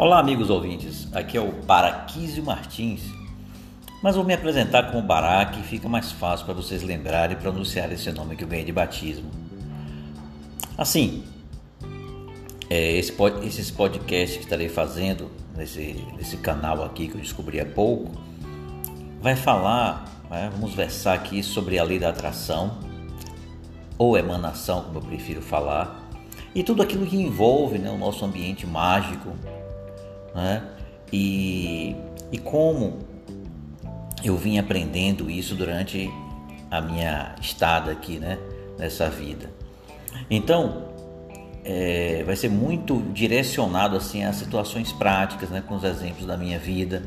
Olá, amigos ouvintes. Aqui é o Baraquísio Martins. Mas vou me apresentar como Baraque, fica mais fácil para vocês lembrarem e pronunciar esse nome que eu ganhei de batismo. Assim, é, esse, esses podcasts que estarei fazendo nesse, nesse canal aqui que eu descobri há pouco, vai falar, né, vamos versar aqui sobre a lei da atração, ou emanação, como eu prefiro falar, e tudo aquilo que envolve né, o nosso ambiente mágico, né? E, e como eu vim aprendendo isso durante a minha estada aqui, né? Nessa vida. Então, é, vai ser muito direcionado assim a situações práticas, né? Com os exemplos da minha vida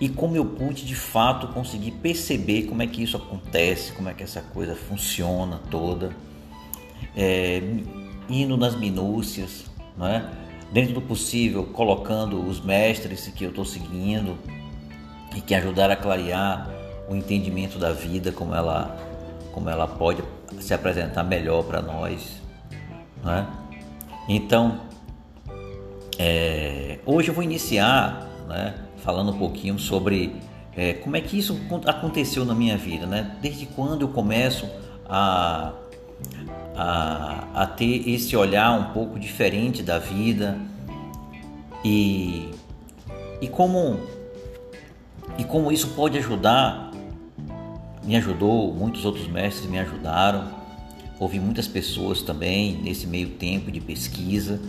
e como eu pude de fato conseguir perceber como é que isso acontece, como é que essa coisa funciona toda, é, indo nas minúcias, não é? Dentro do possível, colocando os mestres que eu estou seguindo e que ajudaram a clarear o entendimento da vida, como ela, como ela pode se apresentar melhor para nós. Né? Então, é, hoje eu vou iniciar né, falando um pouquinho sobre é, como é que isso aconteceu na minha vida, né? desde quando eu começo a a, a ter esse olhar um pouco diferente da vida. E, e como e como isso pode ajudar me ajudou muitos outros mestres me ajudaram. Houve muitas pessoas também nesse meio tempo de pesquisa.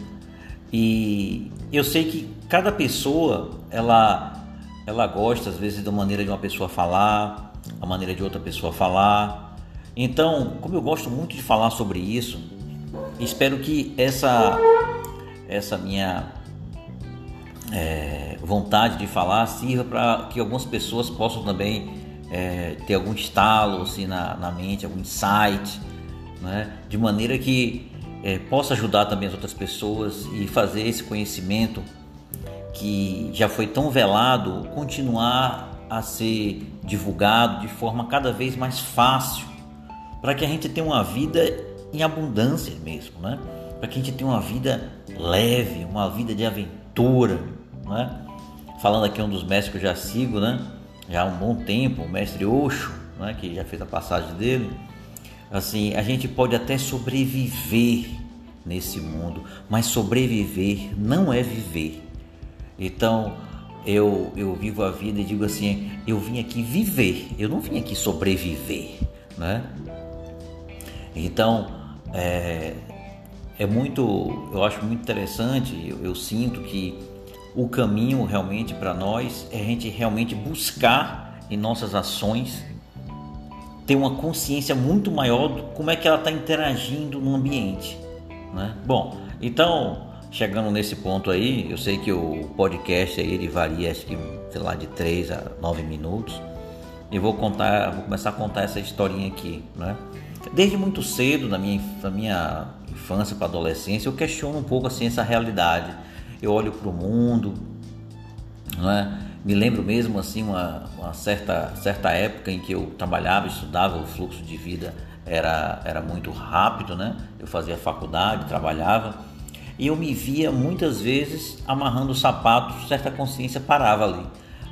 E eu sei que cada pessoa ela ela gosta às vezes da maneira de uma pessoa falar a maneira de outra pessoa falar então, como eu gosto muito de falar sobre isso, espero que essa, essa minha é, vontade de falar sirva para que algumas pessoas possam também é, ter algum estalo assim, na, na mente, algum insight, né? de maneira que é, possa ajudar também as outras pessoas e fazer esse conhecimento que já foi tão velado continuar a ser divulgado de forma cada vez mais fácil para que a gente tenha uma vida em abundância mesmo, né? Para que a gente tenha uma vida leve, uma vida de aventura, né? Falando aqui um dos mestres que eu já sigo, né? Já há um bom tempo, o mestre Osho, né? Que já fez a passagem dele. Assim, a gente pode até sobreviver nesse mundo, mas sobreviver não é viver. Então, eu, eu vivo a vida e digo assim: eu vim aqui viver, eu não vim aqui sobreviver, né? Então, é, é muito, eu acho muito interessante, eu, eu sinto que o caminho realmente para nós é a gente realmente buscar em nossas ações ter uma consciência muito maior de como é que ela está interagindo no ambiente. Né? Bom, então chegando nesse ponto aí, eu sei que o podcast aí ele varia acho que sei lá de 3 a 9 minutos. E vou contar, vou começar a contar essa historinha aqui, né? Desde muito cedo, na minha, na minha infância para adolescência, eu questiono um pouco assim essa realidade. Eu olho para o mundo, né? me lembro mesmo assim uma, uma, certa, certa época em que eu trabalhava, estudava, o fluxo de vida era, era muito rápido, né? Eu fazia faculdade, trabalhava e eu me via muitas vezes amarrando o sapato, certa consciência parava ali.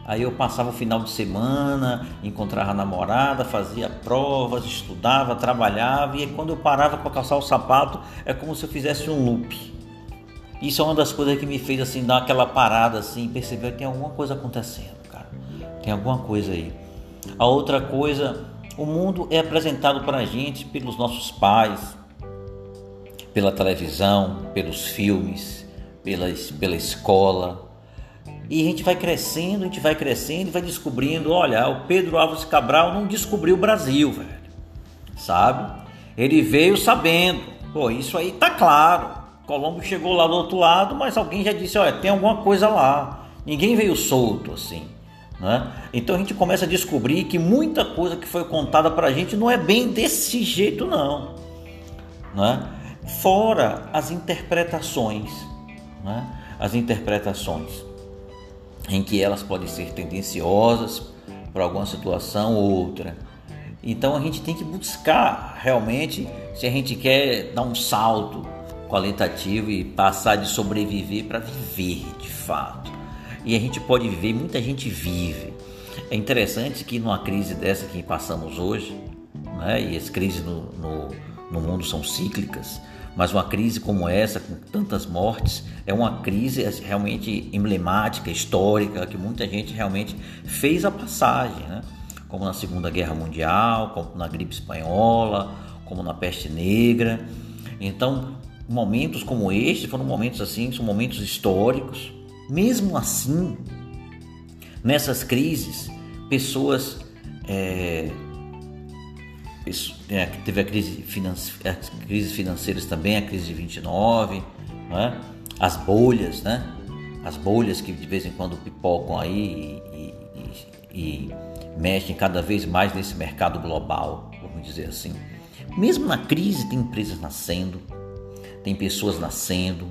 Aí eu passava o final de semana, encontrava a namorada, fazia provas, estudava, trabalhava e quando eu parava para calçar o sapato é como se eu fizesse um loop. Isso é uma das coisas que me fez assim dar aquela parada assim, perceber que tem alguma coisa acontecendo, cara. Tem alguma coisa aí. A outra coisa, o mundo é apresentado para a gente pelos nossos pais, pela televisão, pelos filmes, pela, pela escola, e a gente vai crescendo, a gente vai crescendo e vai descobrindo, olha, o Pedro Alves Cabral não descobriu o Brasil, velho. Sabe? Ele veio sabendo. Pô, isso aí tá claro. Colombo chegou lá do outro lado, mas alguém já disse, olha, tem alguma coisa lá. Ninguém veio solto assim. Né? Então a gente começa a descobrir que muita coisa que foi contada para a gente não é bem desse jeito não, né? Fora as interpretações, né? As interpretações em que elas podem ser tendenciosas para alguma situação ou outra. Então a gente tem que buscar realmente, se a gente quer dar um salto qualitativo e passar de sobreviver para viver de fato. E a gente pode viver, muita gente vive. É interessante que numa crise dessa que passamos hoje, né, e as crises no, no, no mundo são cíclicas, mas uma crise como essa, com tantas mortes, é uma crise realmente emblemática, histórica, que muita gente realmente fez a passagem, né? como na Segunda Guerra Mundial, como na gripe espanhola, como na peste negra. Então, momentos como este foram momentos assim, são momentos históricos. Mesmo assim, nessas crises, pessoas é, é, teve a crise, as crises financeiras também, a crise de 29, né? as bolhas, né? as bolhas que de vez em quando pipocam aí e, e, e mexem cada vez mais nesse mercado global, vamos dizer assim. Mesmo na crise, tem empresas nascendo, tem pessoas nascendo,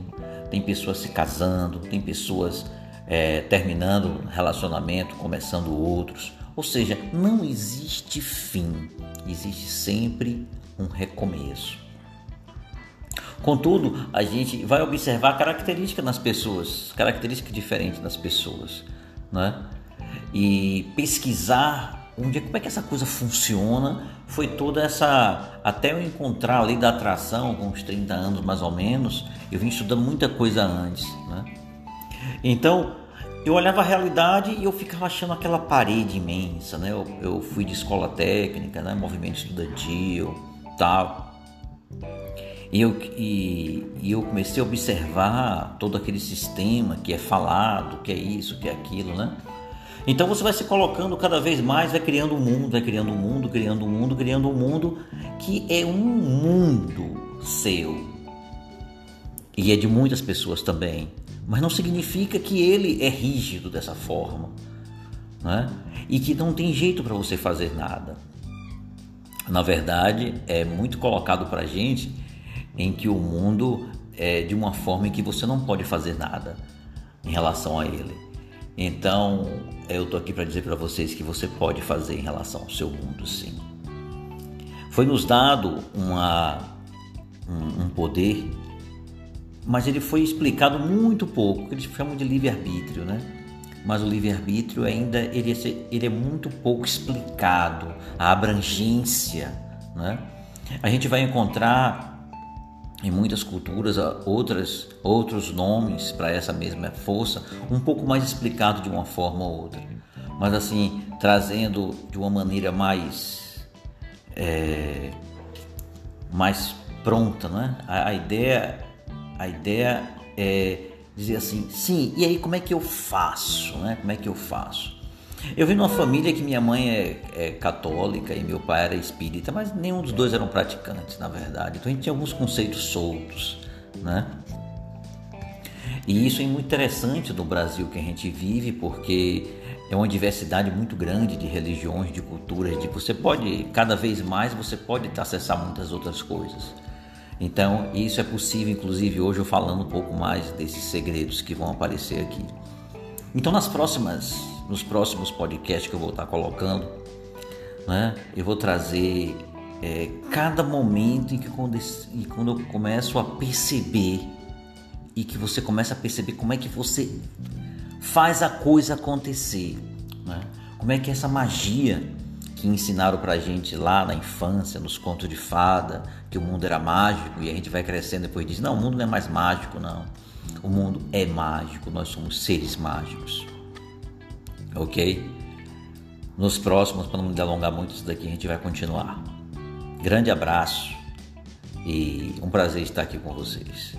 tem pessoas se casando, tem pessoas é, terminando relacionamento, começando outros. Ou seja, não existe fim, existe sempre um recomeço. Contudo, a gente vai observar características nas pessoas, características diferentes das pessoas, né? E pesquisar dia como é que essa coisa funciona, foi toda essa até eu encontrar a lei da atração com uns 30 anos mais ou menos, eu vim estudando muita coisa antes, né? Então, eu olhava a realidade e eu ficava achando aquela parede imensa, né? Eu, eu fui de escola técnica, né? Movimento estudantil, tal. E eu, e, e, eu comecei a observar todo aquele sistema que é falado, que é isso, que é aquilo, né? Então você vai se colocando cada vez mais, vai criando um mundo, vai criando um mundo, criando um mundo, criando um mundo que é um mundo seu. E é de muitas pessoas também mas não significa que ele é rígido dessa forma né? e que não tem jeito para você fazer nada. Na verdade, é muito colocado para a gente em que o mundo é de uma forma em que você não pode fazer nada em relação a ele. Então, eu estou aqui para dizer para vocês que você pode fazer em relação ao seu mundo, sim. Foi nos dado uma, um, um poder mas ele foi explicado muito pouco, que eles chamam de livre-arbítrio, né? Mas o livre-arbítrio ainda ele é, ele é muito pouco explicado, a abrangência, né? A gente vai encontrar em muitas culturas outras, outros nomes para essa mesma força, um pouco mais explicado de uma forma ou outra, mas assim trazendo de uma maneira mais é, mais pronta, né? A, a ideia a ideia é dizer assim, sim, e aí como é que eu faço, né? Como é que eu faço? Eu vim numa família que minha mãe é, é, católica e meu pai era espírita, mas nenhum dos dois eram praticantes, na verdade. Então a gente tinha alguns conceitos soltos, né? E isso é muito interessante no Brasil que a gente vive, porque é uma diversidade muito grande de religiões, de culturas, de você pode cada vez mais você pode acessar muitas outras coisas. Então, isso é possível, inclusive, hoje eu falando um pouco mais desses segredos que vão aparecer aqui. Então, nas próximas, nos próximos podcasts que eu vou estar colocando, né, eu vou trazer é, cada momento em que quando, quando eu começo a perceber e que você começa a perceber como é que você faz a coisa acontecer, né? como é que essa magia que ensinaram pra gente lá na infância, nos contos de fada, que o mundo era mágico e a gente vai crescendo e depois diz: não, o mundo não é mais mágico, não. O mundo é mágico, nós somos seres mágicos. Ok? Nos próximos, para não me alongar muito isso daqui, a gente vai continuar. Grande abraço e um prazer estar aqui com vocês.